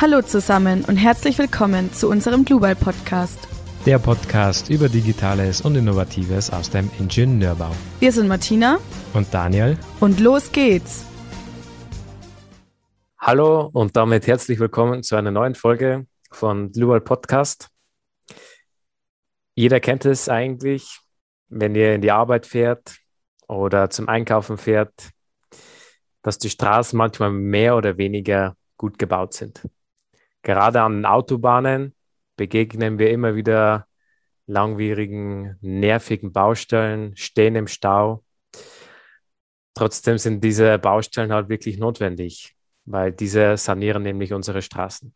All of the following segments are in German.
Hallo zusammen und herzlich willkommen zu unserem Global Podcast. Der Podcast über Digitales und Innovatives aus dem Ingenieurbau. Wir sind Martina und Daniel und los geht's. Hallo und damit herzlich willkommen zu einer neuen Folge von Global Podcast. Jeder kennt es eigentlich, wenn ihr in die Arbeit fährt oder zum Einkaufen fährt, dass die Straßen manchmal mehr oder weniger gut gebaut sind. Gerade an Autobahnen begegnen wir immer wieder langwierigen, nervigen Baustellen, stehen im Stau. Trotzdem sind diese Baustellen halt wirklich notwendig, weil diese sanieren nämlich unsere Straßen.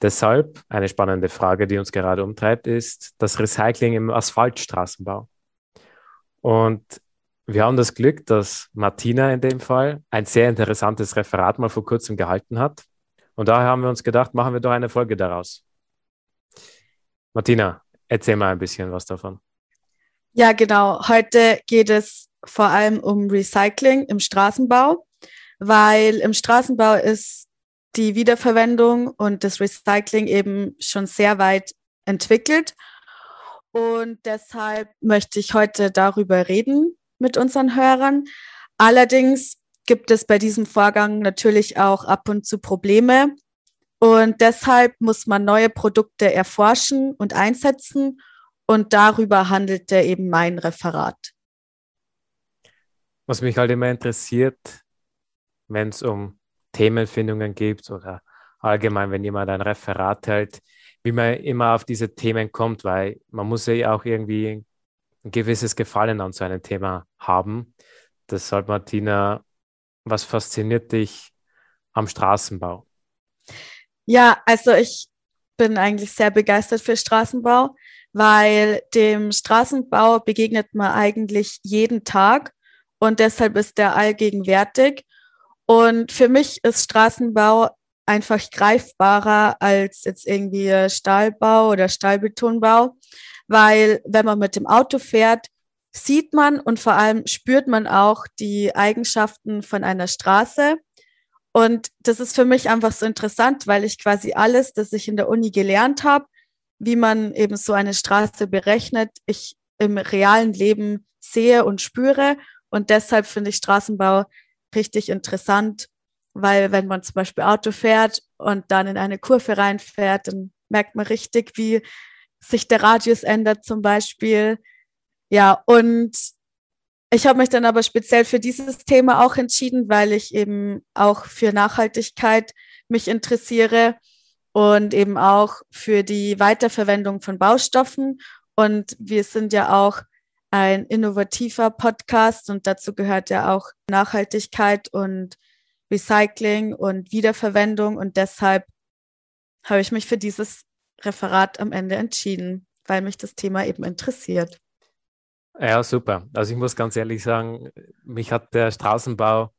Deshalb eine spannende Frage, die uns gerade umtreibt, ist das Recycling im Asphaltstraßenbau. Und wir haben das Glück, dass Martina in dem Fall ein sehr interessantes Referat mal vor kurzem gehalten hat. Und daher haben wir uns gedacht, machen wir doch eine Folge daraus. Martina, erzähl mal ein bisschen was davon. Ja, genau. Heute geht es vor allem um Recycling im Straßenbau, weil im Straßenbau ist die Wiederverwendung und das Recycling eben schon sehr weit entwickelt. Und deshalb möchte ich heute darüber reden, mit unseren Hörern. Allerdings gibt es bei diesem Vorgang natürlich auch ab und zu Probleme. Und deshalb muss man neue Produkte erforschen und einsetzen. Und darüber handelte eben mein Referat. Was mich halt immer interessiert, wenn es um Themenfindungen geht oder allgemein, wenn jemand ein Referat hält, wie man immer auf diese Themen kommt, weil man muss ja auch irgendwie ein gewisses Gefallen an so einem Thema haben. Deshalb, Martina, was fasziniert dich am Straßenbau? Ja, also ich bin eigentlich sehr begeistert für Straßenbau, weil dem Straßenbau begegnet man eigentlich jeden Tag und deshalb ist der allgegenwärtig. Und für mich ist Straßenbau einfach greifbarer als jetzt irgendwie Stahlbau oder Stahlbetonbau, weil wenn man mit dem Auto fährt, sieht man und vor allem spürt man auch die Eigenschaften von einer Straße. Und das ist für mich einfach so interessant, weil ich quasi alles, das ich in der Uni gelernt habe, wie man eben so eine Straße berechnet, ich im realen Leben sehe und spüre. Und deshalb finde ich Straßenbau richtig interessant, weil wenn man zum Beispiel Auto fährt und dann in eine Kurve reinfährt, dann merkt man richtig, wie sich der Radius ändert zum Beispiel. Ja, und ich habe mich dann aber speziell für dieses Thema auch entschieden, weil ich eben auch für Nachhaltigkeit mich interessiere und eben auch für die Weiterverwendung von Baustoffen. Und wir sind ja auch ein innovativer Podcast und dazu gehört ja auch Nachhaltigkeit und Recycling und Wiederverwendung. Und deshalb habe ich mich für dieses Referat am Ende entschieden, weil mich das Thema eben interessiert. Ja, super. Also ich muss ganz ehrlich sagen, mich hat der Straßenbau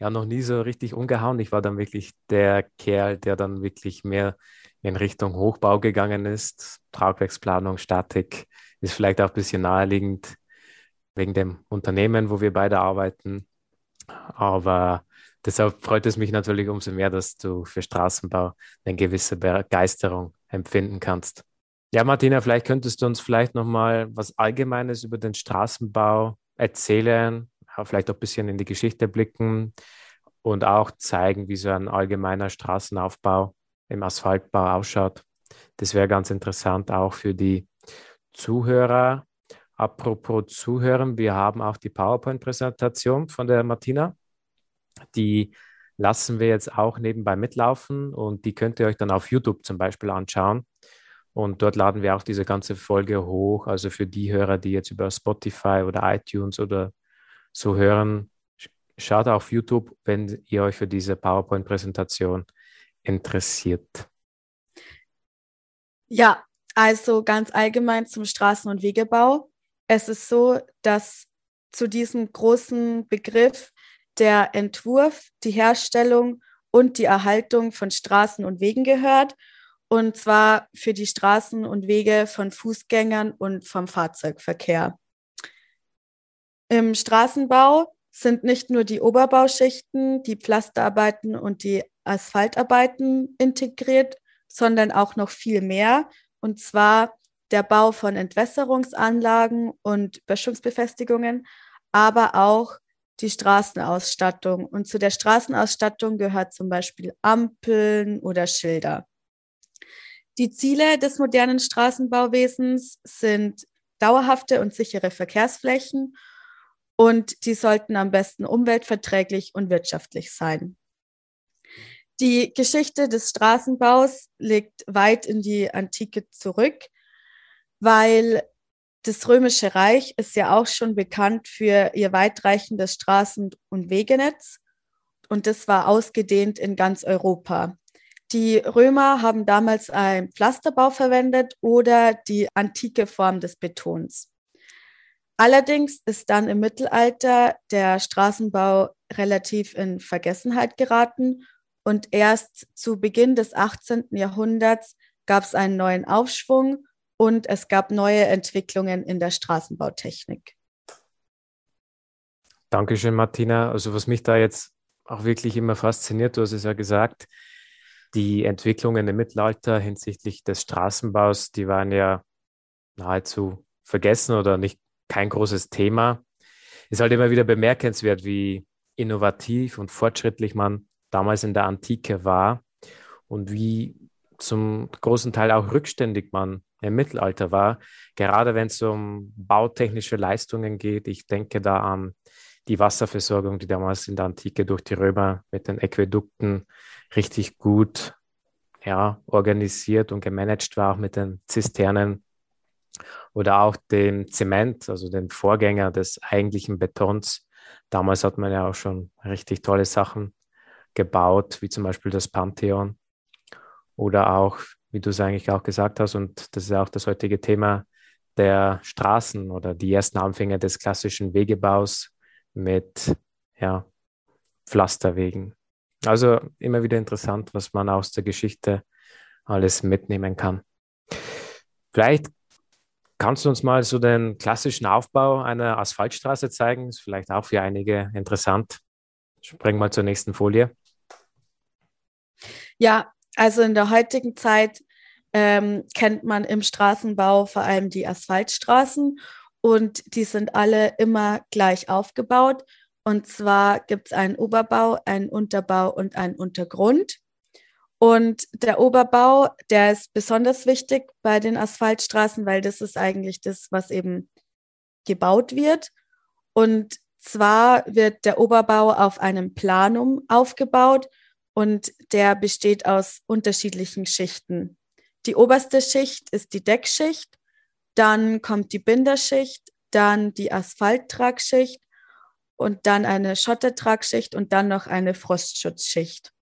ja noch nie so richtig umgehauen. Ich war dann wirklich der Kerl, der dann wirklich mehr in Richtung Hochbau gegangen ist. Tragwerksplanung, Statik ist vielleicht auch ein bisschen naheliegend wegen dem Unternehmen, wo wir beide arbeiten. Aber deshalb freut es mich natürlich umso mehr, dass du für Straßenbau eine gewisse Begeisterung empfinden kannst. Ja, Martina, vielleicht könntest du uns vielleicht nochmal was Allgemeines über den Straßenbau erzählen, vielleicht auch ein bisschen in die Geschichte blicken und auch zeigen, wie so ein allgemeiner Straßenaufbau im Asphaltbau ausschaut. Das wäre ganz interessant auch für die Zuhörer. Apropos Zuhören, wir haben auch die PowerPoint-Präsentation von der Martina. Die lassen wir jetzt auch nebenbei mitlaufen und die könnt ihr euch dann auf YouTube zum Beispiel anschauen. Und dort laden wir auch diese ganze Folge hoch. Also für die Hörer, die jetzt über Spotify oder iTunes oder so hören, schaut auf YouTube, wenn ihr euch für diese PowerPoint-Präsentation interessiert. Ja, also ganz allgemein zum Straßen- und Wegebau. Es ist so, dass zu diesem großen Begriff der Entwurf, die Herstellung und die Erhaltung von Straßen und Wegen gehört. Und zwar für die Straßen und Wege von Fußgängern und vom Fahrzeugverkehr. Im Straßenbau sind nicht nur die Oberbauschichten, die Pflasterarbeiten und die Asphaltarbeiten integriert, sondern auch noch viel mehr. Und zwar der Bau von Entwässerungsanlagen und Böschungsbefestigungen, aber auch die Straßenausstattung. Und zu der Straßenausstattung gehört zum Beispiel Ampeln oder Schilder. Die Ziele des modernen Straßenbauwesens sind dauerhafte und sichere Verkehrsflächen und die sollten am besten umweltverträglich und wirtschaftlich sein. Die Geschichte des Straßenbaus liegt weit in die Antike zurück, weil das Römische Reich ist ja auch schon bekannt für ihr weitreichendes Straßen- und Wegenetz und das war ausgedehnt in ganz Europa. Die Römer haben damals einen Pflasterbau verwendet oder die antike Form des Betons. Allerdings ist dann im Mittelalter der Straßenbau relativ in Vergessenheit geraten und erst zu Beginn des 18. Jahrhunderts gab es einen neuen Aufschwung und es gab neue Entwicklungen in der Straßenbautechnik. Dankeschön, Martina. Also was mich da jetzt auch wirklich immer fasziniert, du hast es ja gesagt, die Entwicklungen im Mittelalter hinsichtlich des Straßenbaus, die waren ja nahezu vergessen oder nicht kein großes Thema. Ist halt immer wieder bemerkenswert, wie innovativ und fortschrittlich man damals in der Antike war und wie zum großen Teil auch rückständig man im Mittelalter war, gerade wenn es um bautechnische Leistungen geht. Ich denke da an die Wasserversorgung, die damals in der Antike durch die Römer mit den Äquädukten richtig gut ja, organisiert und gemanagt war, auch mit den Zisternen oder auch dem Zement, also dem Vorgänger des eigentlichen Betons. Damals hat man ja auch schon richtig tolle Sachen gebaut, wie zum Beispiel das Pantheon oder auch wie du es eigentlich auch gesagt hast, und das ist auch das heutige Thema der Straßen oder die ersten Anfänge des klassischen Wegebaus mit ja, Pflasterwegen. Also immer wieder interessant, was man aus der Geschichte alles mitnehmen kann. Vielleicht kannst du uns mal so den klassischen Aufbau einer Asphaltstraße zeigen. Ist vielleicht auch für einige interessant. Springen wir zur nächsten Folie. Ja, also in der heutigen Zeit ähm, kennt man im Straßenbau vor allem die Asphaltstraßen und die sind alle immer gleich aufgebaut. Und zwar gibt es einen Oberbau, einen Unterbau und einen Untergrund. Und der Oberbau, der ist besonders wichtig bei den Asphaltstraßen, weil das ist eigentlich das, was eben gebaut wird. Und zwar wird der Oberbau auf einem Planum aufgebaut und der besteht aus unterschiedlichen Schichten. Die oberste Schicht ist die Deckschicht, dann kommt die Binderschicht, dann die Asphalttragschicht und dann eine Schottertragschicht und dann noch eine Frostschutzschicht.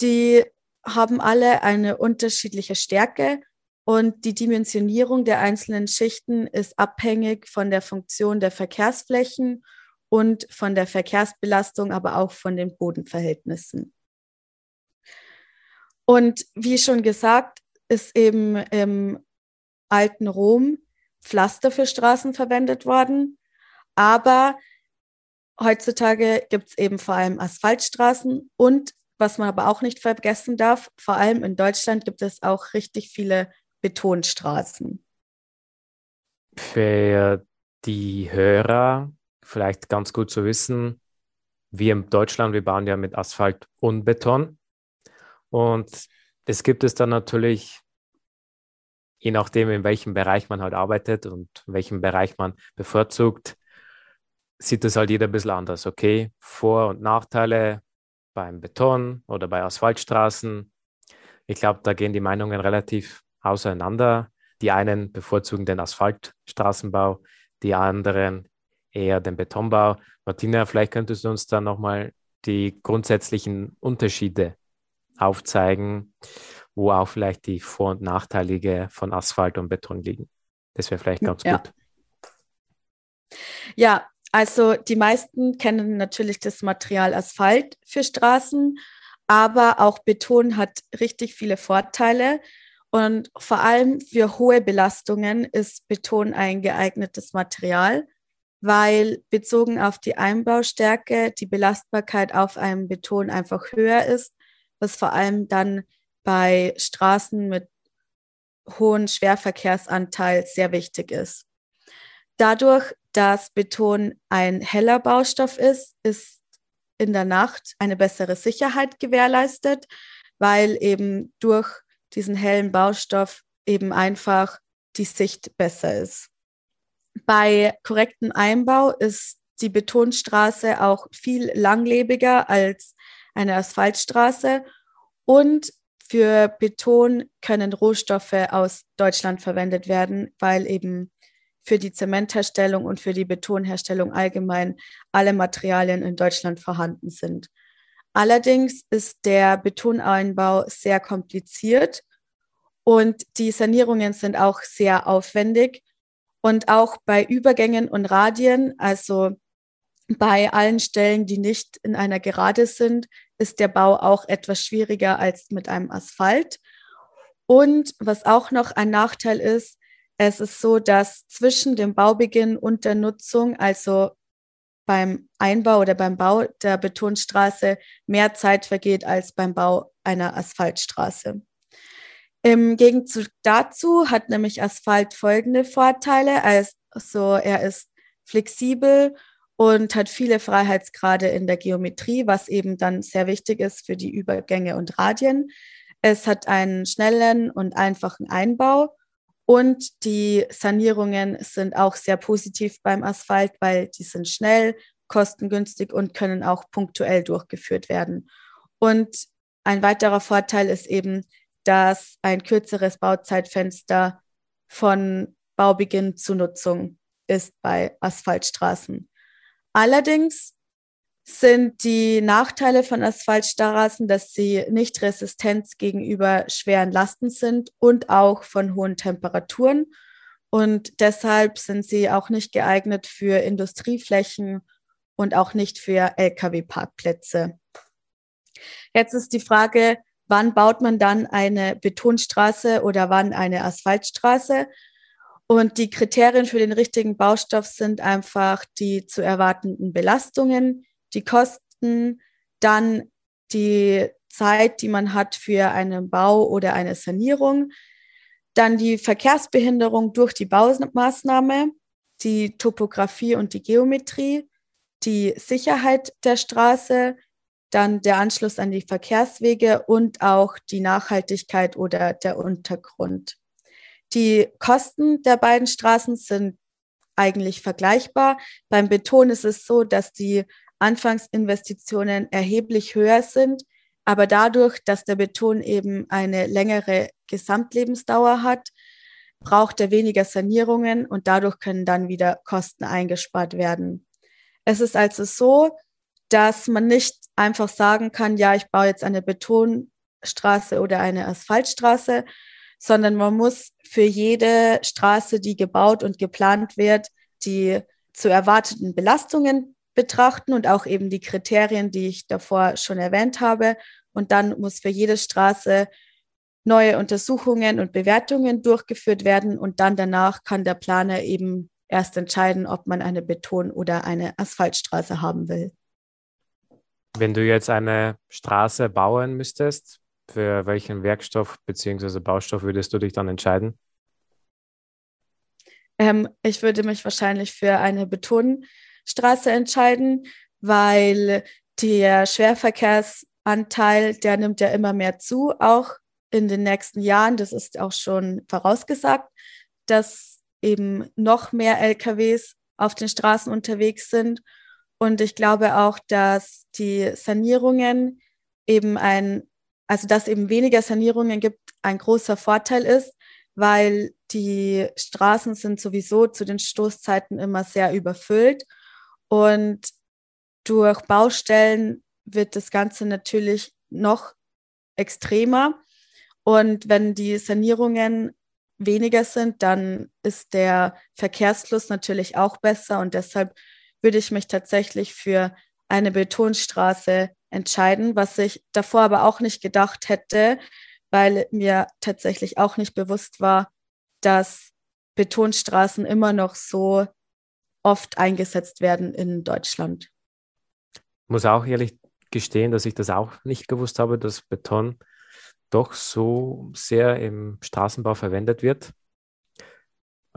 Die haben alle eine unterschiedliche Stärke und die Dimensionierung der einzelnen Schichten ist abhängig von der Funktion der Verkehrsflächen und von der Verkehrsbelastung, aber auch von den Bodenverhältnissen. Und wie schon gesagt, ist eben im alten Rom Pflaster für Straßen verwendet worden. Aber heutzutage gibt es eben vor allem Asphaltstraßen und was man aber auch nicht vergessen darf, vor allem in Deutschland gibt es auch richtig viele Betonstraßen. Für die Hörer vielleicht ganz gut zu wissen, wir in Deutschland, wir bauen ja mit Asphalt und Beton. Und es gibt es dann natürlich, je nachdem, in welchem Bereich man halt arbeitet und welchem Bereich man bevorzugt, sieht das halt jeder ein bisschen anders. Okay, Vor- und Nachteile beim Beton oder bei Asphaltstraßen. Ich glaube, da gehen die Meinungen relativ auseinander. Die einen bevorzugen den Asphaltstraßenbau, die anderen eher den Betonbau. Martina, vielleicht könntest du uns da nochmal die grundsätzlichen Unterschiede aufzeigen, wo auch vielleicht die Vor- und Nachteilige von Asphalt und Beton liegen. Das wäre vielleicht ganz ja. gut. Ja, also die meisten kennen natürlich das Material Asphalt für Straßen, aber auch Beton hat richtig viele Vorteile. Und vor allem für hohe Belastungen ist Beton ein geeignetes Material, weil bezogen auf die Einbaustärke die Belastbarkeit auf einem Beton einfach höher ist, was vor allem dann bei Straßen mit hohem Schwerverkehrsanteil sehr wichtig ist. Dadurch, dass Beton ein heller Baustoff ist, ist in der Nacht eine bessere Sicherheit gewährleistet, weil eben durch diesen hellen Baustoff eben einfach die Sicht besser ist. Bei korrektem Einbau ist die Betonstraße auch viel langlebiger als eine Asphaltstraße und für Beton können Rohstoffe aus Deutschland verwendet werden, weil eben für die Zementherstellung und für die Betonherstellung allgemein alle Materialien in Deutschland vorhanden sind. Allerdings ist der Betoneinbau sehr kompliziert und die Sanierungen sind auch sehr aufwendig. Und auch bei Übergängen und Radien, also bei allen Stellen, die nicht in einer Gerade sind, ist der Bau auch etwas schwieriger als mit einem Asphalt. Und was auch noch ein Nachteil ist, es ist so, dass zwischen dem Baubeginn und der Nutzung, also beim Einbau oder beim Bau der Betonstraße, mehr Zeit vergeht als beim Bau einer Asphaltstraße. Im Gegenzug dazu hat nämlich Asphalt folgende Vorteile. Also er ist flexibel und hat viele Freiheitsgrade in der Geometrie, was eben dann sehr wichtig ist für die Übergänge und Radien. Es hat einen schnellen und einfachen Einbau und die Sanierungen sind auch sehr positiv beim Asphalt, weil die sind schnell, kostengünstig und können auch punktuell durchgeführt werden. Und ein weiterer Vorteil ist eben, dass ein kürzeres Bauzeitfenster von Baubeginn zu Nutzung ist bei Asphaltstraßen. Allerdings sind die Nachteile von Asphaltstraßen, dass sie nicht resistent gegenüber schweren Lasten sind und auch von hohen Temperaturen. Und deshalb sind sie auch nicht geeignet für Industrieflächen und auch nicht für Lkw-Parkplätze. Jetzt ist die Frage, wann baut man dann eine Betonstraße oder wann eine Asphaltstraße. Und die Kriterien für den richtigen Baustoff sind einfach die zu erwartenden Belastungen, die Kosten, dann die Zeit, die man hat für einen Bau oder eine Sanierung, dann die Verkehrsbehinderung durch die Baumaßnahme, die Topografie und die Geometrie, die Sicherheit der Straße, dann der Anschluss an die Verkehrswege und auch die Nachhaltigkeit oder der Untergrund. Die Kosten der beiden Straßen sind eigentlich vergleichbar. Beim Beton ist es so, dass die Anfangsinvestitionen erheblich höher sind, aber dadurch, dass der Beton eben eine längere Gesamtlebensdauer hat, braucht er weniger Sanierungen und dadurch können dann wieder Kosten eingespart werden. Es ist also so, dass man nicht einfach sagen kann, ja, ich baue jetzt eine Betonstraße oder eine Asphaltstraße, sondern man muss für jede Straße, die gebaut und geplant wird, die zu erwarteten Belastungen betrachten und auch eben die Kriterien, die ich davor schon erwähnt habe. Und dann muss für jede Straße neue Untersuchungen und Bewertungen durchgeführt werden. Und dann danach kann der Planer eben erst entscheiden, ob man eine Beton- oder eine Asphaltstraße haben will. Wenn du jetzt eine Straße bauen müsstest, für welchen Werkstoff bzw. Baustoff würdest du dich dann entscheiden? Ähm, ich würde mich wahrscheinlich für eine Betonstraße entscheiden, weil der Schwerverkehrsanteil, der nimmt ja immer mehr zu, auch in den nächsten Jahren. Das ist auch schon vorausgesagt, dass eben noch mehr LKWs auf den Straßen unterwegs sind. Und ich glaube auch, dass die Sanierungen eben ein, also dass eben weniger Sanierungen gibt, ein großer Vorteil ist, weil die Straßen sind sowieso zu den Stoßzeiten immer sehr überfüllt. Und durch Baustellen wird das Ganze natürlich noch extremer. Und wenn die Sanierungen weniger sind, dann ist der Verkehrsfluss natürlich auch besser. Und deshalb würde ich mich tatsächlich für eine Betonstraße entscheiden, was ich davor aber auch nicht gedacht hätte, weil mir tatsächlich auch nicht bewusst war, dass Betonstraßen immer noch so oft eingesetzt werden in Deutschland. Ich muss auch ehrlich gestehen, dass ich das auch nicht gewusst habe, dass Beton doch so sehr im Straßenbau verwendet wird.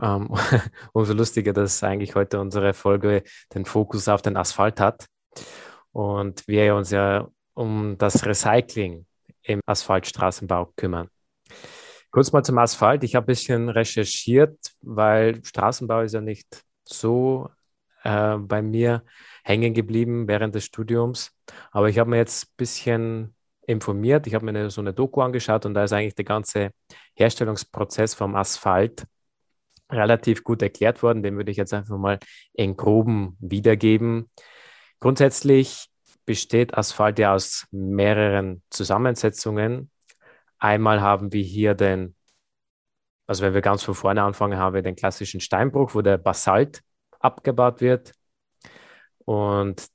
Ähm, umso lustiger, dass eigentlich heute unsere Folge den Fokus auf den Asphalt hat und wir uns ja um das Recycling im Asphaltstraßenbau kümmern. Kurz mal zum Asphalt. Ich habe ein bisschen recherchiert, weil Straßenbau ist ja nicht so äh, bei mir hängen geblieben während des Studiums. Aber ich habe mir jetzt ein bisschen informiert. Ich habe mir eine, so eine Doku angeschaut und da ist eigentlich der ganze Herstellungsprozess vom Asphalt relativ gut erklärt worden. Den würde ich jetzt einfach mal in groben wiedergeben. Grundsätzlich besteht Asphalt ja aus mehreren Zusammensetzungen. Einmal haben wir hier den, also wenn wir ganz von vorne anfangen, haben wir den klassischen Steinbruch, wo der Basalt abgebaut wird. Und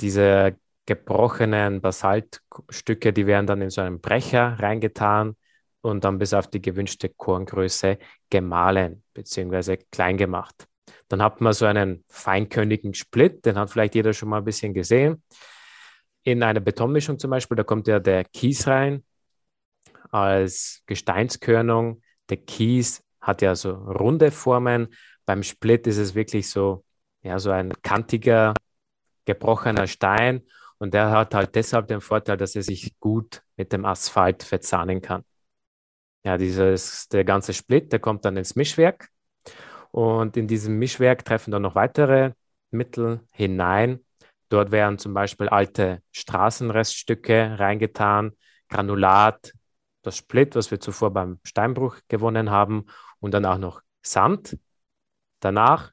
diese gebrochenen Basaltstücke, die werden dann in so einen Brecher reingetan und dann bis auf die gewünschte Korngröße gemahlen bzw. klein gemacht. Dann hat man so einen feinkörnigen Split, den hat vielleicht jeder schon mal ein bisschen gesehen. In einer Betonmischung zum Beispiel, da kommt ja der Kies rein als Gesteinskörnung. Der Kies hat ja so runde Formen. Beim Split ist es wirklich so, ja, so ein kantiger, gebrochener Stein. Und der hat halt deshalb den Vorteil, dass er sich gut mit dem Asphalt verzahnen kann. Ja, dieses, der ganze Split, der kommt dann ins Mischwerk. Und in diesem Mischwerk treffen dann noch weitere Mittel hinein. Dort werden zum Beispiel alte Straßenreststücke reingetan, Granulat, das Split, was wir zuvor beim Steinbruch gewonnen haben, und dann auch noch Sand. Danach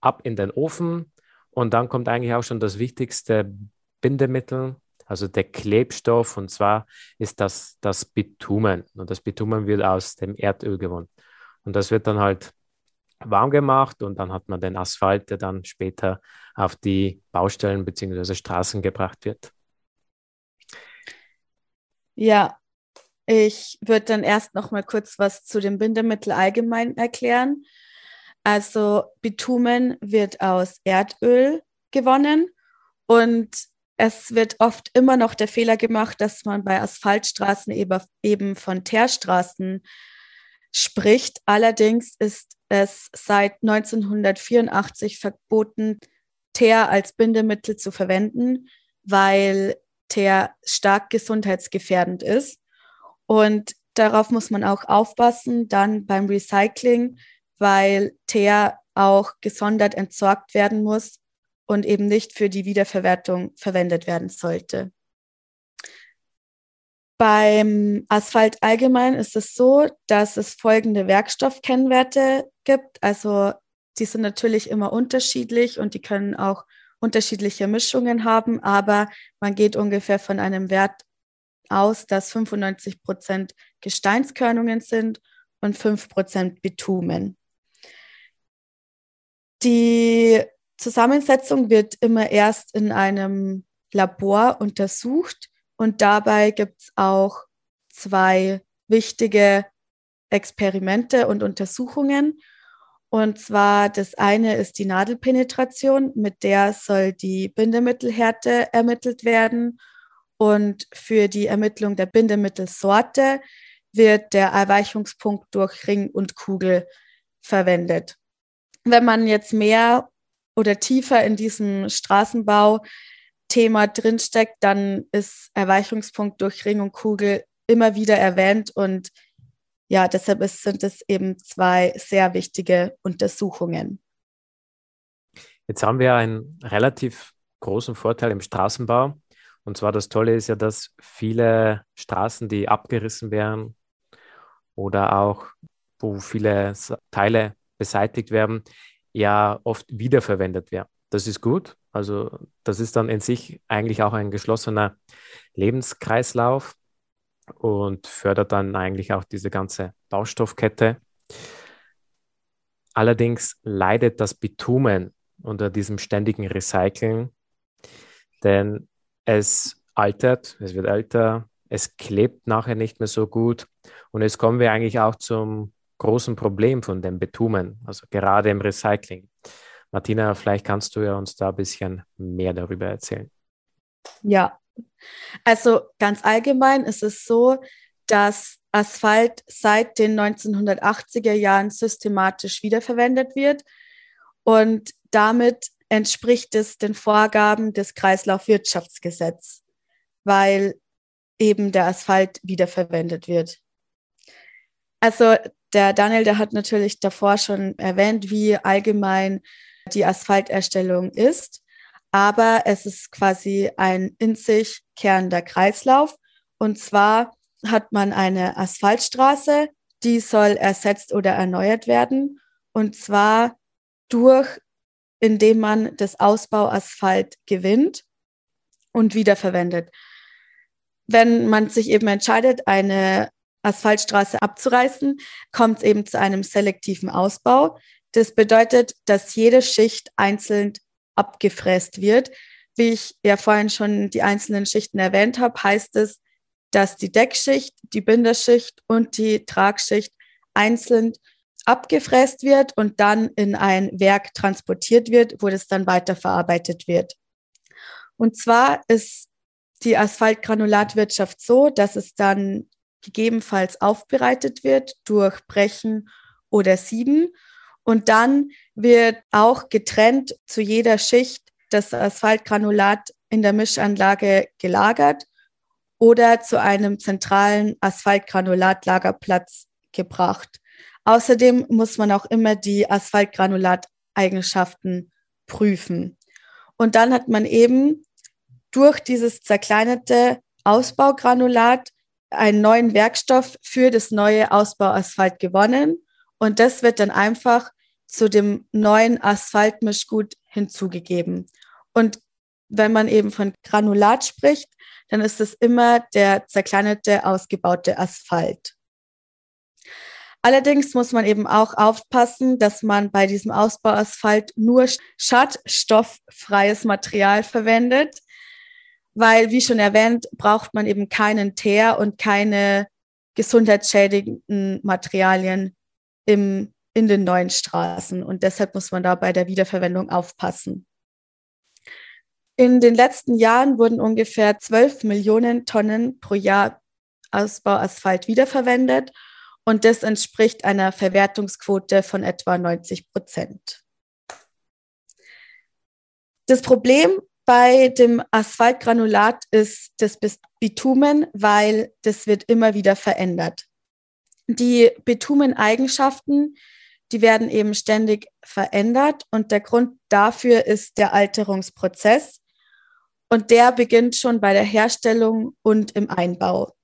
ab in den Ofen und dann kommt eigentlich auch schon das wichtigste Bindemittel, also der Klebstoff, und zwar ist das das Bitumen. Und das Bitumen wird aus dem Erdöl gewonnen. Und das wird dann halt warm gemacht und dann hat man den Asphalt, der dann später auf die Baustellen bzw. Straßen gebracht wird. Ja, ich würde dann erst noch mal kurz was zu dem Bindemittel allgemein erklären. Also Bitumen wird aus Erdöl gewonnen und es wird oft immer noch der Fehler gemacht, dass man bei Asphaltstraßen eben von Teerstraßen spricht. Allerdings ist es seit 1984 verboten, Teer als Bindemittel zu verwenden, weil Teer stark gesundheitsgefährdend ist. Und darauf muss man auch aufpassen, dann beim Recycling, weil Teer auch gesondert entsorgt werden muss und eben nicht für die Wiederverwertung verwendet werden sollte. Beim Asphalt allgemein ist es so, dass es folgende Werkstoffkennwerte gibt. Also die sind natürlich immer unterschiedlich und die können auch unterschiedliche Mischungen haben, aber man geht ungefähr von einem Wert aus, dass 95 Prozent Gesteinskörnungen sind und 5 Prozent Bitumen. Die Zusammensetzung wird immer erst in einem Labor untersucht und dabei gibt es auch zwei wichtige Experimente und Untersuchungen. Und zwar das eine ist die Nadelpenetration, mit der soll die Bindemittelhärte ermittelt werden. Und für die Ermittlung der Bindemittelsorte wird der Erweichungspunkt durch Ring und Kugel verwendet. Wenn man jetzt mehr oder tiefer in diesem Straßenbau-Thema drinsteckt, dann ist Erweichungspunkt durch Ring und Kugel immer wieder erwähnt und ja, deshalb ist, sind es eben zwei sehr wichtige Untersuchungen. Jetzt haben wir einen relativ großen Vorteil im Straßenbau. Und zwar das Tolle ist ja, dass viele Straßen, die abgerissen werden oder auch wo viele Teile beseitigt werden, ja oft wiederverwendet werden. Das ist gut. Also das ist dann in sich eigentlich auch ein geschlossener Lebenskreislauf und fördert dann eigentlich auch diese ganze Baustoffkette. Allerdings leidet das Bitumen unter diesem ständigen Recyceln, denn es altert, es wird älter, es klebt nachher nicht mehr so gut und jetzt kommen wir eigentlich auch zum großen Problem von dem Bitumen, also gerade im Recycling. Martina, vielleicht kannst du ja uns da ein bisschen mehr darüber erzählen. Ja, also ganz allgemein ist es so, dass Asphalt seit den 1980er Jahren systematisch wiederverwendet wird und damit entspricht es den Vorgaben des Kreislaufwirtschaftsgesetzes, weil eben der Asphalt wiederverwendet wird. Also der Daniel, der hat natürlich davor schon erwähnt, wie allgemein die Asphalterstellung ist, aber es ist quasi ein in sich kehrender Kreislauf. Und zwar hat man eine Asphaltstraße, die soll ersetzt oder erneuert werden. Und zwar durch, indem man das Ausbauasphalt gewinnt und wiederverwendet. Wenn man sich eben entscheidet, eine Asphaltstraße abzureißen, kommt es eben zu einem selektiven Ausbau. Das bedeutet, dass jede Schicht einzeln abgefräst wird. Wie ich ja vorhin schon die einzelnen Schichten erwähnt habe, heißt es, dass die Deckschicht, die Binderschicht und die Tragschicht einzeln abgefräst wird und dann in ein Werk transportiert wird, wo das dann weiterverarbeitet wird. Und zwar ist die Asphaltgranulatwirtschaft so, dass es dann gegebenenfalls aufbereitet wird durch Brechen oder Sieben. Und dann wird auch getrennt zu jeder Schicht das Asphaltgranulat in der Mischanlage gelagert oder zu einem zentralen Asphaltgranulatlagerplatz gebracht. Außerdem muss man auch immer die Asphaltgranulategenschaft prüfen. Und dann hat man eben durch dieses zerkleinerte Ausbaugranulat einen neuen Werkstoff für das neue Ausbauasphalt gewonnen. Und das wird dann einfach zu dem neuen Asphaltmischgut hinzugegeben. Und wenn man eben von Granulat spricht, dann ist es immer der zerkleinerte, ausgebaute Asphalt. Allerdings muss man eben auch aufpassen, dass man bei diesem Ausbauasphalt nur schadstofffreies Material verwendet, weil, wie schon erwähnt, braucht man eben keinen Teer und keine gesundheitsschädigenden Materialien im, in den neuen Straßen. Und deshalb muss man da bei der Wiederverwendung aufpassen. In den letzten Jahren wurden ungefähr 12 Millionen Tonnen pro Jahr Ausbauasphalt wiederverwendet und das entspricht einer Verwertungsquote von etwa 90 Prozent. Das Problem bei dem Asphaltgranulat ist das Bitumen, weil das wird immer wieder verändert. Die Bitumeneigenschaften, die werden eben ständig verändert und der Grund dafür ist der Alterungsprozess. Und der beginnt schon bei der Herstellung und im Einbau.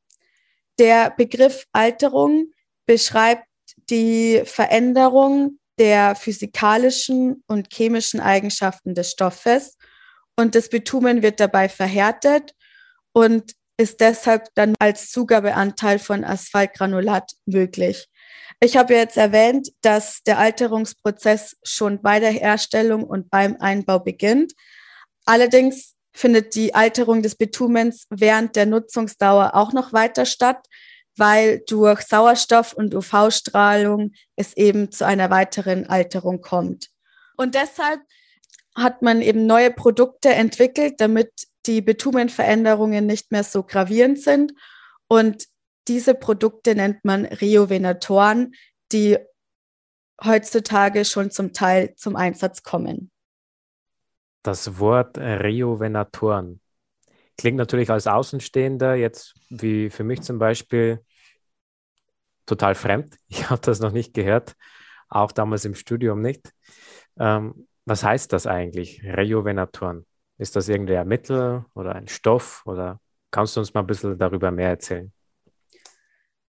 Der Begriff Alterung beschreibt die Veränderung der physikalischen und chemischen Eigenschaften des Stoffes und das Bitumen wird dabei verhärtet und ist deshalb dann als Zugabeanteil von Asphaltgranulat möglich. Ich habe jetzt erwähnt, dass der Alterungsprozess schon bei der Herstellung und beim Einbau beginnt. Allerdings findet die Alterung des Bitumens während der Nutzungsdauer auch noch weiter statt, weil durch Sauerstoff und UV-Strahlung es eben zu einer weiteren Alterung kommt. Und deshalb hat man eben neue Produkte entwickelt, damit die Bitumenveränderungen nicht mehr so gravierend sind. Und diese Produkte nennt man Reovenatoren, die heutzutage schon zum Teil zum Einsatz kommen. Das Wort Reovenatoren klingt natürlich als Außenstehender jetzt wie für mich zum Beispiel total fremd. Ich habe das noch nicht gehört, auch damals im Studium nicht. Ähm, was heißt das eigentlich, Rejuvenatoren? Ist das irgendwie ein Mittel oder ein Stoff oder kannst du uns mal ein bisschen darüber mehr erzählen?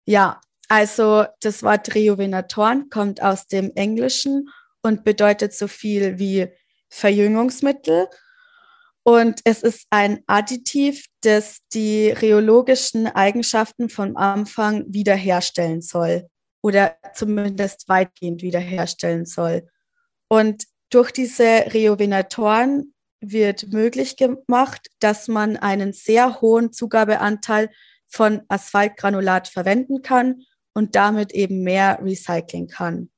Ja, also das Wort Rejuvenatoren kommt aus dem Englischen und bedeutet so viel wie Verjüngungsmittel. Und es ist ein Additiv, das die rheologischen Eigenschaften vom Anfang wiederherstellen soll oder zumindest weitgehend wiederherstellen soll. Und durch diese Rejuvenatoren wird möglich gemacht, dass man einen sehr hohen Zugabeanteil von Asphaltgranulat verwenden kann und damit eben mehr recyceln kann.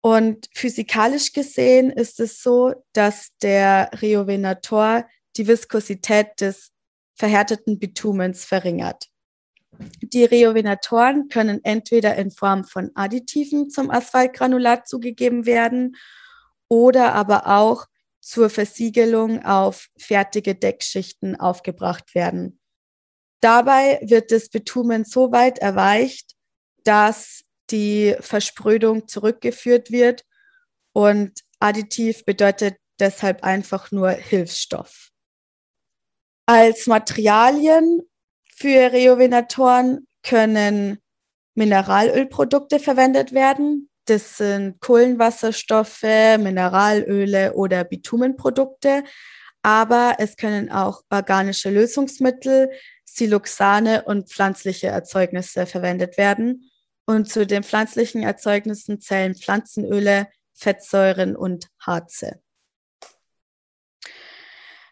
Und physikalisch gesehen ist es so, dass der Rejuvenator die Viskosität des verhärteten Bitumens verringert. Die Rejuvenatoren können entweder in Form von Additiven zum Asphaltgranulat zugegeben werden oder aber auch zur Versiegelung auf fertige Deckschichten aufgebracht werden. Dabei wird das Bitumen so weit erweicht, dass die Versprödung zurückgeführt wird und additiv bedeutet deshalb einfach nur Hilfsstoff. Als Materialien für Rejuvenatoren können Mineralölprodukte verwendet werden. Das sind Kohlenwasserstoffe, Mineralöle oder Bitumenprodukte. Aber es können auch organische Lösungsmittel, Siloxane und pflanzliche Erzeugnisse verwendet werden. Und zu den pflanzlichen Erzeugnissen zählen Pflanzenöle, Fettsäuren und Harze.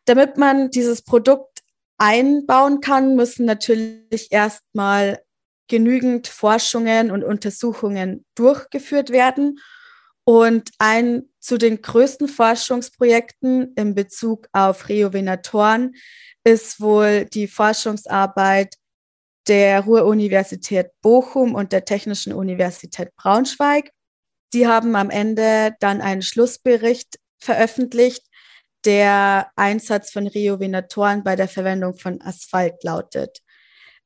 Damit man dieses Produkt einbauen kann, müssen natürlich erstmal genügend Forschungen und Untersuchungen durchgeführt werden. Und ein zu den größten Forschungsprojekten in Bezug auf Rejuvenatoren ist wohl die Forschungsarbeit der Ruhr-Universität Bochum und der Technischen Universität Braunschweig. Die haben am Ende dann einen Schlussbericht veröffentlicht, der Einsatz von Rejuvenatoren bei der Verwendung von Asphalt lautet.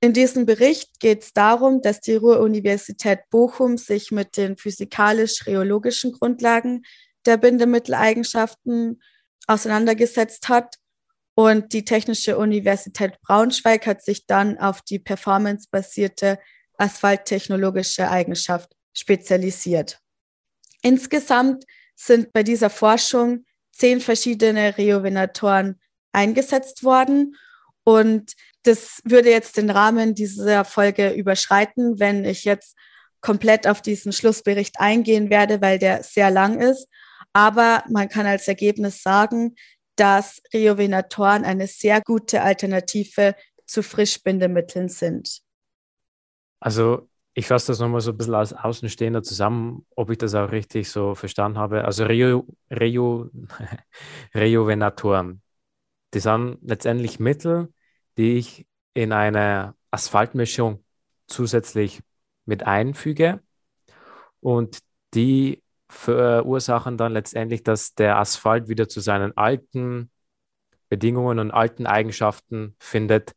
In diesem Bericht geht es darum, dass die Ruhr-Universität Bochum sich mit den physikalisch-rheologischen Grundlagen der Bindemitteleigenschaften auseinandergesetzt hat. Und die Technische Universität Braunschweig hat sich dann auf die performancebasierte asphalttechnologische Eigenschaft spezialisiert. Insgesamt sind bei dieser Forschung zehn verschiedene Rejuvenatoren eingesetzt worden. Und das würde jetzt den Rahmen dieser Folge überschreiten, wenn ich jetzt komplett auf diesen Schlussbericht eingehen werde, weil der sehr lang ist. Aber man kann als Ergebnis sagen, dass Rejuvenatoren eine sehr gute Alternative zu Frischbindemitteln sind. Also ich fasse das nochmal so ein bisschen als Außenstehender zusammen, ob ich das auch richtig so verstanden habe. Also Reo, Reo, Rejuvenatoren, die sind letztendlich Mittel, die ich in eine Asphaltmischung zusätzlich mit einfüge und die verursachen dann letztendlich, dass der Asphalt wieder zu seinen alten Bedingungen und alten Eigenschaften findet,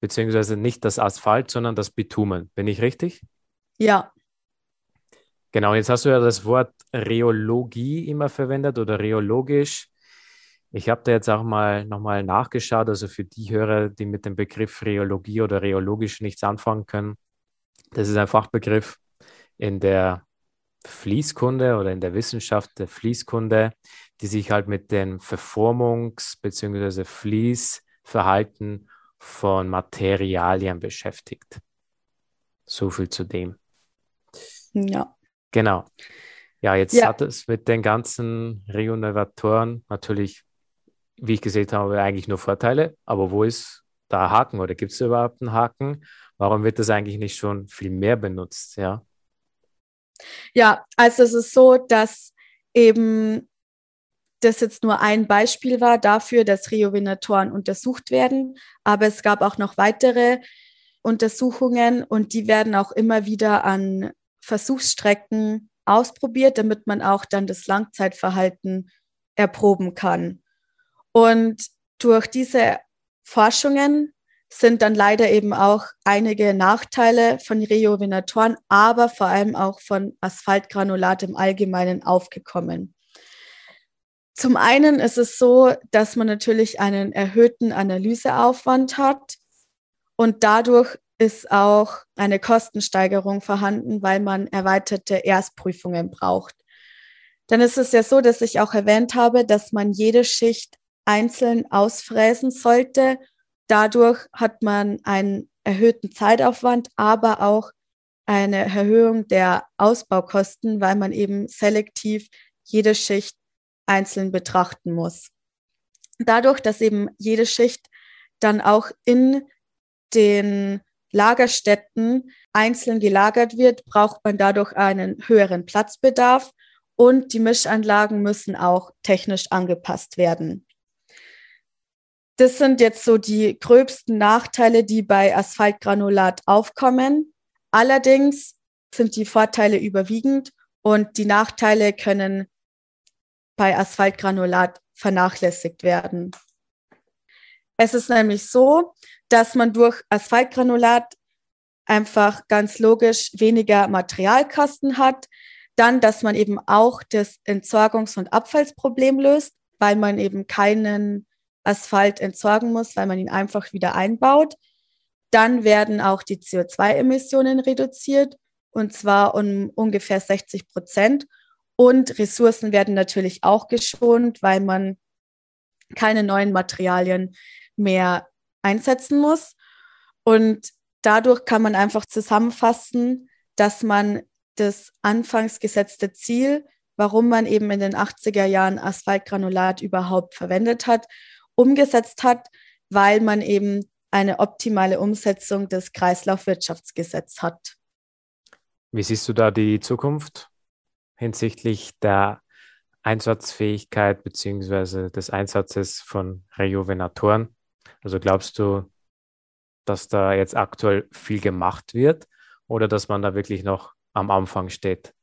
beziehungsweise nicht das Asphalt, sondern das Bitumen. Bin ich richtig? Ja. Genau, jetzt hast du ja das Wort Rheologie immer verwendet oder rheologisch. Ich habe da jetzt auch mal nochmal nachgeschaut, also für die Hörer, die mit dem Begriff Rheologie oder rheologisch nichts anfangen können. Das ist ein Fachbegriff in der Fließkunde oder in der Wissenschaft der Fließkunde, die sich halt mit dem Verformungs- bzw. Fließverhalten von Materialien beschäftigt. So viel zu dem. Ja. Genau. Ja, jetzt ja. hat es mit den ganzen Renovatoren natürlich, wie ich gesehen habe, eigentlich nur Vorteile. Aber wo ist da Haken oder gibt es überhaupt einen Haken? Warum wird das eigentlich nicht schon viel mehr benutzt? Ja. Ja, also es ist so, dass eben das jetzt nur ein Beispiel war dafür, dass Rejuvenatoren untersucht werden. Aber es gab auch noch weitere Untersuchungen und die werden auch immer wieder an Versuchsstrecken ausprobiert, damit man auch dann das Langzeitverhalten erproben kann. Und durch diese Forschungen sind dann leider eben auch einige Nachteile von Rejuvenatoren, aber vor allem auch von Asphaltgranulat im Allgemeinen aufgekommen. Zum einen ist es so, dass man natürlich einen erhöhten Analyseaufwand hat und dadurch ist auch eine Kostensteigerung vorhanden, weil man erweiterte Erstprüfungen braucht. Dann ist es ja so, dass ich auch erwähnt habe, dass man jede Schicht einzeln ausfräsen sollte. Dadurch hat man einen erhöhten Zeitaufwand, aber auch eine Erhöhung der Ausbaukosten, weil man eben selektiv jede Schicht einzeln betrachten muss. Dadurch, dass eben jede Schicht dann auch in den Lagerstätten einzeln gelagert wird, braucht man dadurch einen höheren Platzbedarf und die Mischanlagen müssen auch technisch angepasst werden. Das sind jetzt so die gröbsten Nachteile, die bei Asphaltgranulat aufkommen. Allerdings sind die Vorteile überwiegend und die Nachteile können bei Asphaltgranulat vernachlässigt werden. Es ist nämlich so, dass man durch Asphaltgranulat einfach ganz logisch weniger Materialkosten hat. Dann, dass man eben auch das Entsorgungs- und Abfallsproblem löst, weil man eben keinen Asphalt entsorgen muss, weil man ihn einfach wieder einbaut. Dann werden auch die CO2-Emissionen reduziert und zwar um ungefähr 60 Prozent. Und Ressourcen werden natürlich auch geschont, weil man keine neuen Materialien mehr einsetzen muss. Und dadurch kann man einfach zusammenfassen, dass man das anfangs gesetzte Ziel, warum man eben in den 80er Jahren Asphaltgranulat überhaupt verwendet hat, umgesetzt hat, weil man eben eine optimale Umsetzung des Kreislaufwirtschaftsgesetzes hat. Wie siehst du da die Zukunft hinsichtlich der Einsatzfähigkeit bzw. des Einsatzes von Rejuvenatoren? Also glaubst du, dass da jetzt aktuell viel gemacht wird oder dass man da wirklich noch am Anfang steht?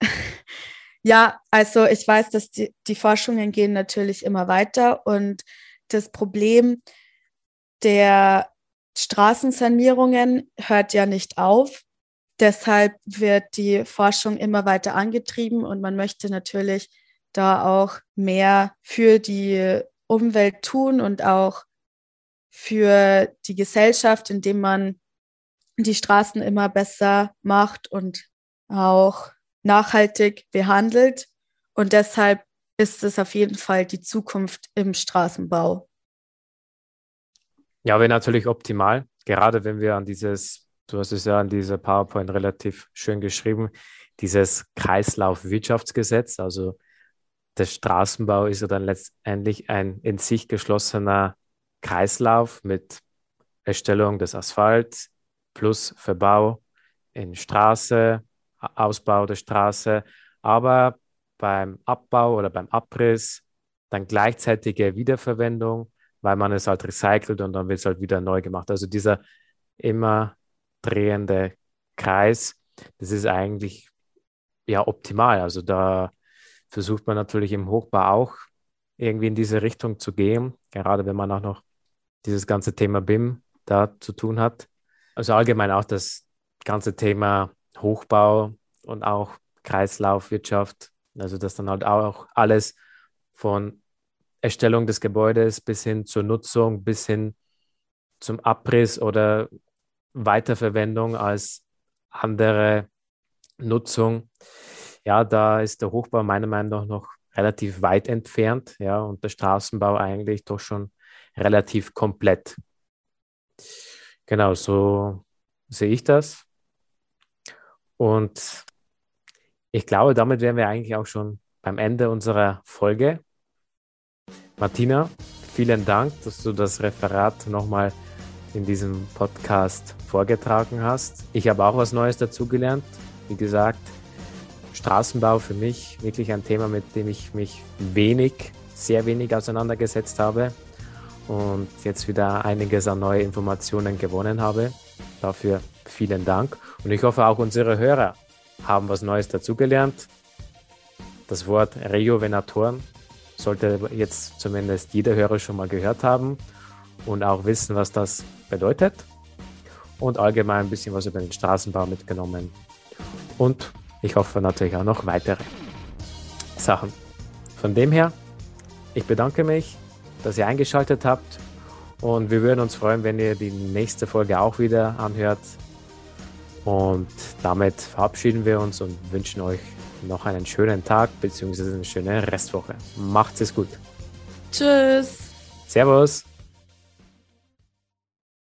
Ja, also ich weiß, dass die, die Forschungen gehen natürlich immer weiter und das Problem der Straßensanierungen hört ja nicht auf. Deshalb wird die Forschung immer weiter angetrieben und man möchte natürlich da auch mehr für die Umwelt tun und auch für die Gesellschaft, indem man die Straßen immer besser macht und auch nachhaltig behandelt. Und deshalb ist es auf jeden Fall die Zukunft im Straßenbau. Ja, wäre natürlich optimal, gerade wenn wir an dieses, du hast es ja an dieser PowerPoint relativ schön geschrieben, dieses Kreislaufwirtschaftsgesetz, also der Straßenbau ist ja dann letztendlich ein in sich geschlossener Kreislauf mit Erstellung des Asphalts plus Verbau in Straße, Ausbau der Straße, aber beim Abbau oder beim Abriss dann gleichzeitige Wiederverwendung, weil man es halt recycelt und dann wird es halt wieder neu gemacht. Also dieser immer drehende Kreis, das ist eigentlich ja optimal. Also da versucht man natürlich im Hochbau auch irgendwie in diese Richtung zu gehen, gerade wenn man auch noch dieses ganze Thema BIM da zu tun hat. Also allgemein auch das ganze Thema Hochbau und auch Kreislaufwirtschaft, also dass dann halt auch alles von Erstellung des Gebäudes bis hin zur Nutzung, bis hin zum Abriss oder Weiterverwendung als andere Nutzung. Ja, da ist der Hochbau meiner Meinung nach noch relativ weit entfernt, ja, und der Straßenbau eigentlich doch schon relativ komplett. Genau, so sehe ich das. Und ich glaube, damit wären wir eigentlich auch schon beim Ende unserer Folge. Martina, vielen Dank, dass du das Referat nochmal in diesem Podcast vorgetragen hast. Ich habe auch was Neues dazugelernt. Wie gesagt, Straßenbau für mich wirklich ein Thema, mit dem ich mich wenig, sehr wenig auseinandergesetzt habe und jetzt wieder einiges an neue Informationen gewonnen habe. Dafür vielen Dank. Und ich hoffe, auch unsere Hörer haben was Neues dazugelernt. Das Wort Rejuvenatoren sollte jetzt zumindest jeder Hörer schon mal gehört haben und auch wissen, was das bedeutet. Und allgemein ein bisschen was über den Straßenbau mitgenommen. Und ich hoffe natürlich auch noch weitere Sachen. Von dem her, ich bedanke mich dass ihr eingeschaltet habt. Und wir würden uns freuen, wenn ihr die nächste Folge auch wieder anhört. Und damit verabschieden wir uns und wünschen euch noch einen schönen Tag bzw. eine schöne Restwoche. Macht's es gut. Tschüss. Servus.